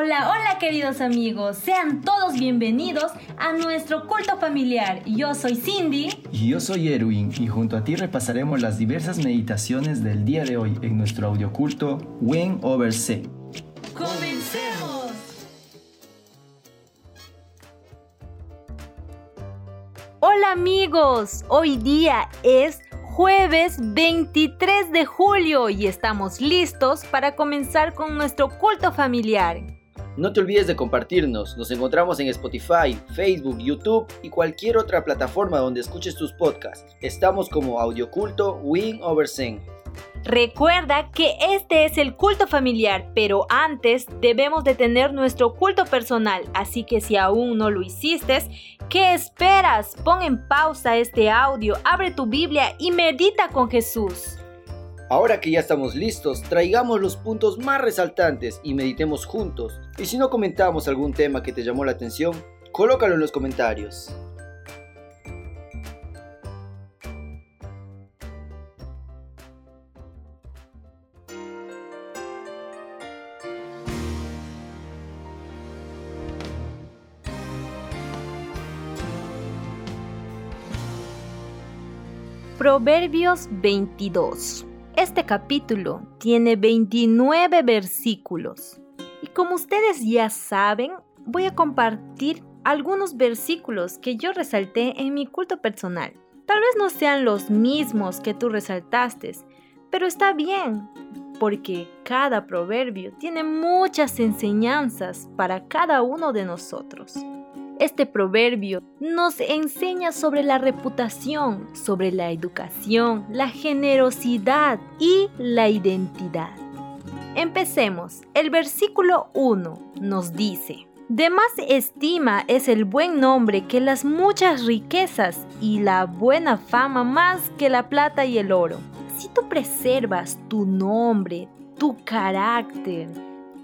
Hola, hola queridos amigos, sean todos bienvenidos a nuestro culto familiar. Yo soy Cindy. Y yo soy Erwin y junto a ti repasaremos las diversas meditaciones del día de hoy en nuestro audioculto Win Over C. ¡Comencemos! Hola amigos, hoy día es jueves 23 de julio y estamos listos para comenzar con nuestro culto familiar. No te olvides de compartirnos. Nos encontramos en Spotify, Facebook, YouTube y cualquier otra plataforma donde escuches tus podcasts. Estamos como Audioculto Win Over Zen. Recuerda que este es el culto familiar, pero antes debemos de tener nuestro culto personal, así que si aún no lo hiciste, ¿qué esperas? Pon en pausa este audio, abre tu Biblia y medita con Jesús. Ahora que ya estamos listos, traigamos los puntos más resaltantes y meditemos juntos. Y si no comentamos algún tema que te llamó la atención, colócalo en los comentarios. Proverbios 22 este capítulo tiene 29 versículos y como ustedes ya saben, voy a compartir algunos versículos que yo resalté en mi culto personal. Tal vez no sean los mismos que tú resaltaste, pero está bien, porque cada proverbio tiene muchas enseñanzas para cada uno de nosotros. Este proverbio nos enseña sobre la reputación, sobre la educación, la generosidad y la identidad. Empecemos. El versículo 1 nos dice, de más estima es el buen nombre que las muchas riquezas y la buena fama más que la plata y el oro. Si tú preservas tu nombre, tu carácter,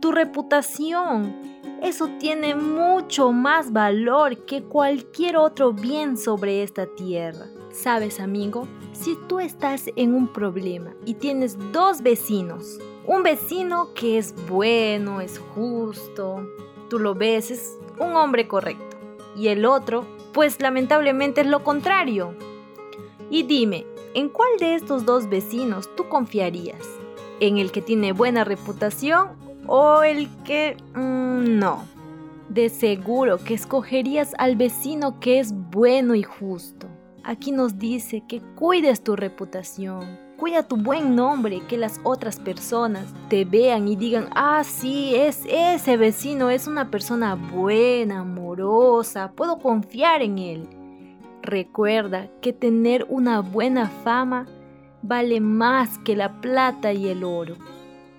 tu reputación, eso tiene mucho más valor que cualquier otro bien sobre esta tierra. Sabes, amigo, si tú estás en un problema y tienes dos vecinos, un vecino que es bueno, es justo, tú lo ves, es un hombre correcto, y el otro, pues lamentablemente es lo contrario. Y dime, ¿en cuál de estos dos vecinos tú confiarías? ¿En el que tiene buena reputación o el que mm, no. De seguro que escogerías al vecino que es bueno y justo. Aquí nos dice que cuides tu reputación, cuida tu buen nombre, que las otras personas te vean y digan, ah, sí, es ese vecino, es una persona buena, amorosa, puedo confiar en él. Recuerda que tener una buena fama vale más que la plata y el oro.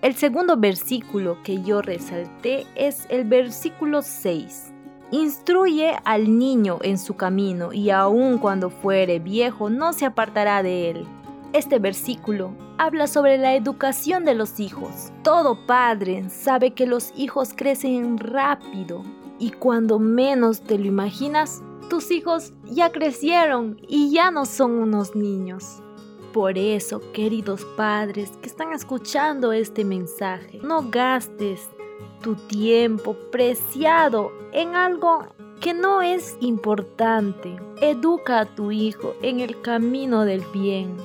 El segundo versículo que yo resalté es el versículo 6. Instruye al niño en su camino y aun cuando fuere viejo no se apartará de él. Este versículo habla sobre la educación de los hijos. Todo padre sabe que los hijos crecen rápido y cuando menos te lo imaginas, tus hijos ya crecieron y ya no son unos niños. Por eso, queridos padres que están escuchando este mensaje, no gastes tu tiempo preciado en algo que no es importante. Educa a tu hijo en el camino del bien.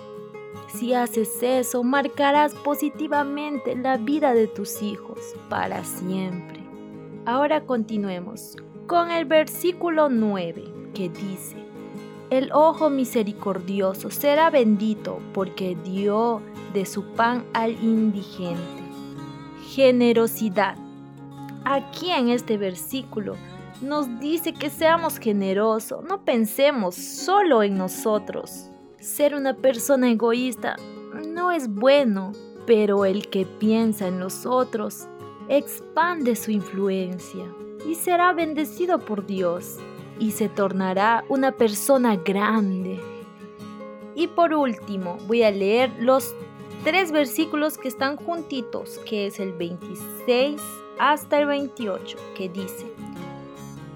Si haces eso, marcarás positivamente la vida de tus hijos para siempre. Ahora continuemos con el versículo 9 que dice, el ojo misericordioso será bendito porque dio de su pan al indigente. Generosidad. Aquí en este versículo nos dice que seamos generosos, no pensemos solo en nosotros. Ser una persona egoísta no es bueno, pero el que piensa en los otros expande su influencia y será bendecido por Dios y se tornará una persona grande. Y por último, voy a leer los tres versículos que están juntitos, que es el 26 hasta el 28, que dice,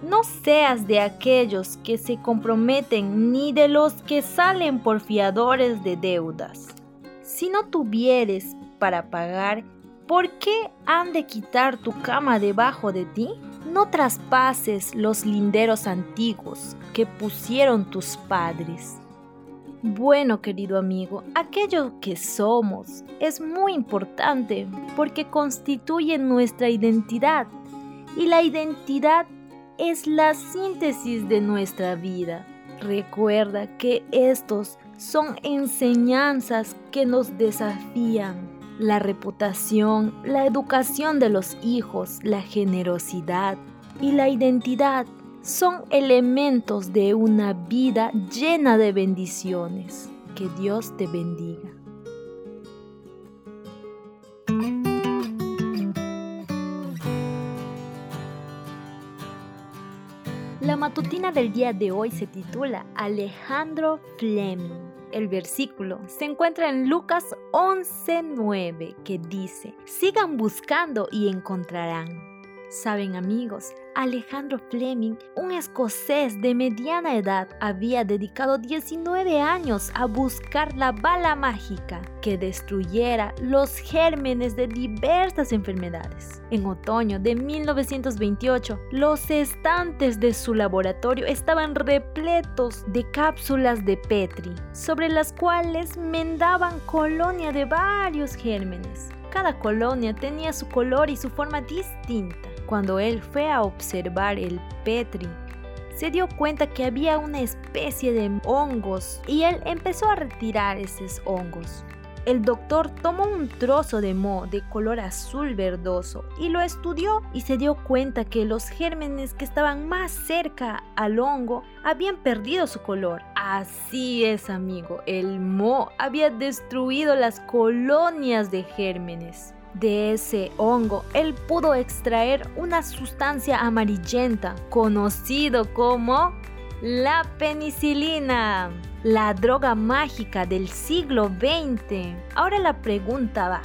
no seas de aquellos que se comprometen ni de los que salen por fiadores de deudas. Si no tuvieres para pagar, ¿Por qué han de quitar tu cama debajo de ti? No traspases los linderos antiguos que pusieron tus padres. Bueno, querido amigo, aquello que somos es muy importante porque constituye nuestra identidad y la identidad es la síntesis de nuestra vida. Recuerda que estos son enseñanzas que nos desafían la reputación, la educación de los hijos, la generosidad y la identidad son elementos de una vida llena de bendiciones. Que Dios te bendiga. La matutina del día de hoy se titula Alejandro Fleming. El versículo se encuentra en Lucas 11:9 que dice, sigan buscando y encontrarán. Saben amigos, Alejandro Fleming, un escocés de mediana edad, había dedicado 19 años a buscar la bala mágica que destruyera los gérmenes de diversas enfermedades. En otoño de 1928, los estantes de su laboratorio estaban repletos de cápsulas de Petri, sobre las cuales mendaban colonia de varios gérmenes. Cada colonia tenía su color y su forma distinta. Cuando él fue a observar el Petri, se dio cuenta que había una especie de hongos y él empezó a retirar esos hongos. El doctor tomó un trozo de moho de color azul verdoso y lo estudió y se dio cuenta que los gérmenes que estaban más cerca al hongo habían perdido su color. Así es, amigo, el moho había destruido las colonias de gérmenes de ese hongo, él pudo extraer una sustancia amarillenta conocido como la penicilina, la droga mágica del siglo XX. Ahora la pregunta va,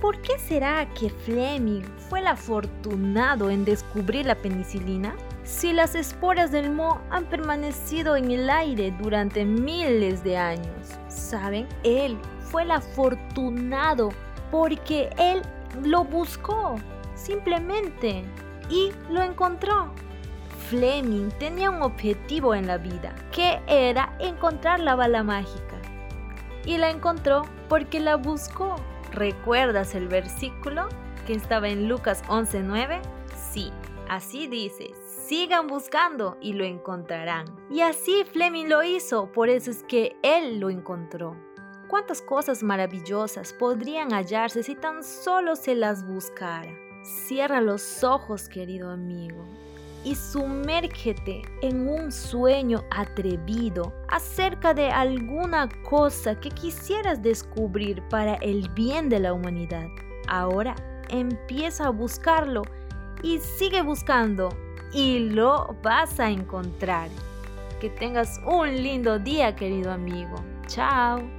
¿por qué será que Fleming fue el afortunado en descubrir la penicilina? Si las esporas del moho han permanecido en el aire durante miles de años, ¿saben? Él fue el afortunado porque él lo buscó, simplemente, y lo encontró. Fleming tenía un objetivo en la vida, que era encontrar la bala mágica. Y la encontró porque la buscó. ¿Recuerdas el versículo que estaba en Lucas 11:9? Sí, así dice, sigan buscando y lo encontrarán. Y así Fleming lo hizo, por eso es que él lo encontró. ¿Cuántas cosas maravillosas podrían hallarse si tan solo se las buscara? Cierra los ojos, querido amigo, y sumérgete en un sueño atrevido acerca de alguna cosa que quisieras descubrir para el bien de la humanidad. Ahora empieza a buscarlo y sigue buscando y lo vas a encontrar. Que tengas un lindo día, querido amigo. Chao.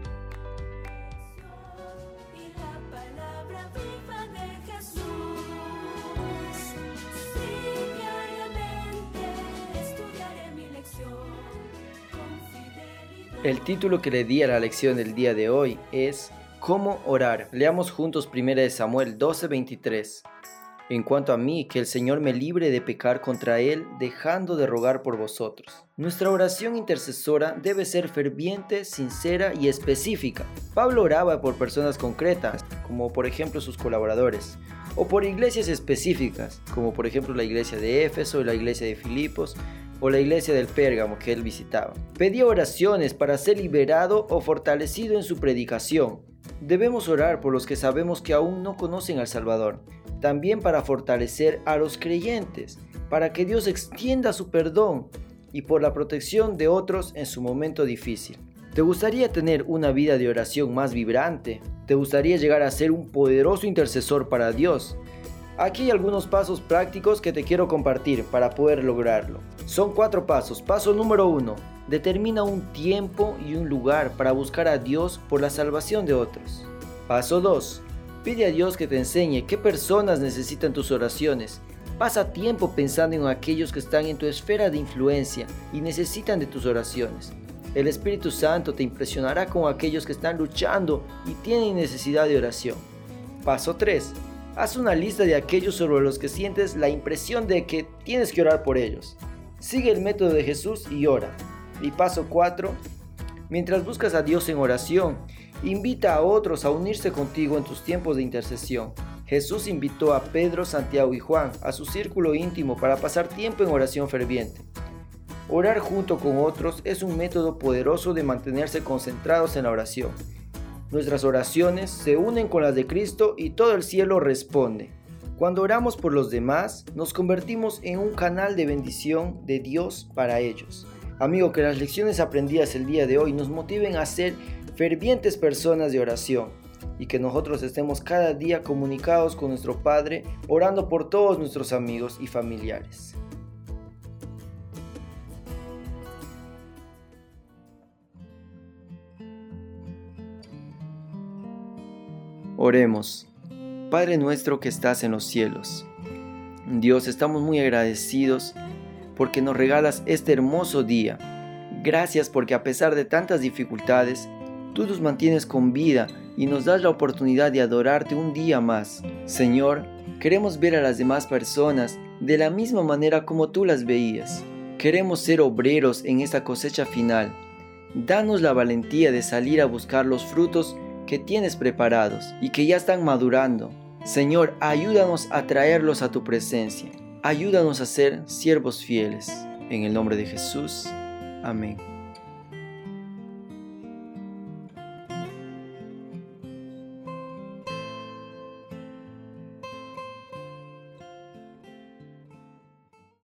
El título que le di a la lección del día de hoy es ¿Cómo orar? Leamos juntos 1 Samuel 12:23. En cuanto a mí, que el Señor me libre de pecar contra Él, dejando de rogar por vosotros. Nuestra oración intercesora debe ser ferviente, sincera y específica. Pablo oraba por personas concretas, como por ejemplo sus colaboradores, o por iglesias específicas, como por ejemplo la iglesia de Éfeso y la iglesia de Filipos, o la iglesia del Pérgamo que él visitaba. Pedía oraciones para ser liberado o fortalecido en su predicación. Debemos orar por los que sabemos que aún no conocen al Salvador, también para fortalecer a los creyentes, para que Dios extienda su perdón y por la protección de otros en su momento difícil. ¿Te gustaría tener una vida de oración más vibrante? ¿Te gustaría llegar a ser un poderoso intercesor para Dios? Aquí hay algunos pasos prácticos que te quiero compartir para poder lograrlo. Son cuatro pasos. Paso número uno. Determina un tiempo y un lugar para buscar a Dios por la salvación de otros. Paso 2. Pide a Dios que te enseñe qué personas necesitan tus oraciones. Pasa tiempo pensando en aquellos que están en tu esfera de influencia y necesitan de tus oraciones. El Espíritu Santo te impresionará con aquellos que están luchando y tienen necesidad de oración. Paso 3 Haz una lista de aquellos sobre los que sientes la impresión de que tienes que orar por ellos. Sigue el método de Jesús y ora. Y paso 4. Mientras buscas a Dios en oración, invita a otros a unirse contigo en tus tiempos de intercesión. Jesús invitó a Pedro, Santiago y Juan a su círculo íntimo para pasar tiempo en oración ferviente. Orar junto con otros es un método poderoso de mantenerse concentrados en la oración. Nuestras oraciones se unen con las de Cristo y todo el cielo responde. Cuando oramos por los demás, nos convertimos en un canal de bendición de Dios para ellos. Amigo, que las lecciones aprendidas el día de hoy nos motiven a ser fervientes personas de oración y que nosotros estemos cada día comunicados con nuestro Padre, orando por todos nuestros amigos y familiares. Oremos. Padre nuestro que estás en los cielos. Dios, estamos muy agradecidos porque nos regalas este hermoso día. Gracias porque a pesar de tantas dificultades, tú nos mantienes con vida y nos das la oportunidad de adorarte un día más. Señor, queremos ver a las demás personas de la misma manera como tú las veías. Queremos ser obreros en esta cosecha final. Danos la valentía de salir a buscar los frutos que tienes preparados y que ya están madurando. Señor, ayúdanos a traerlos a tu presencia. Ayúdanos a ser siervos fieles. En el nombre de Jesús. Amén.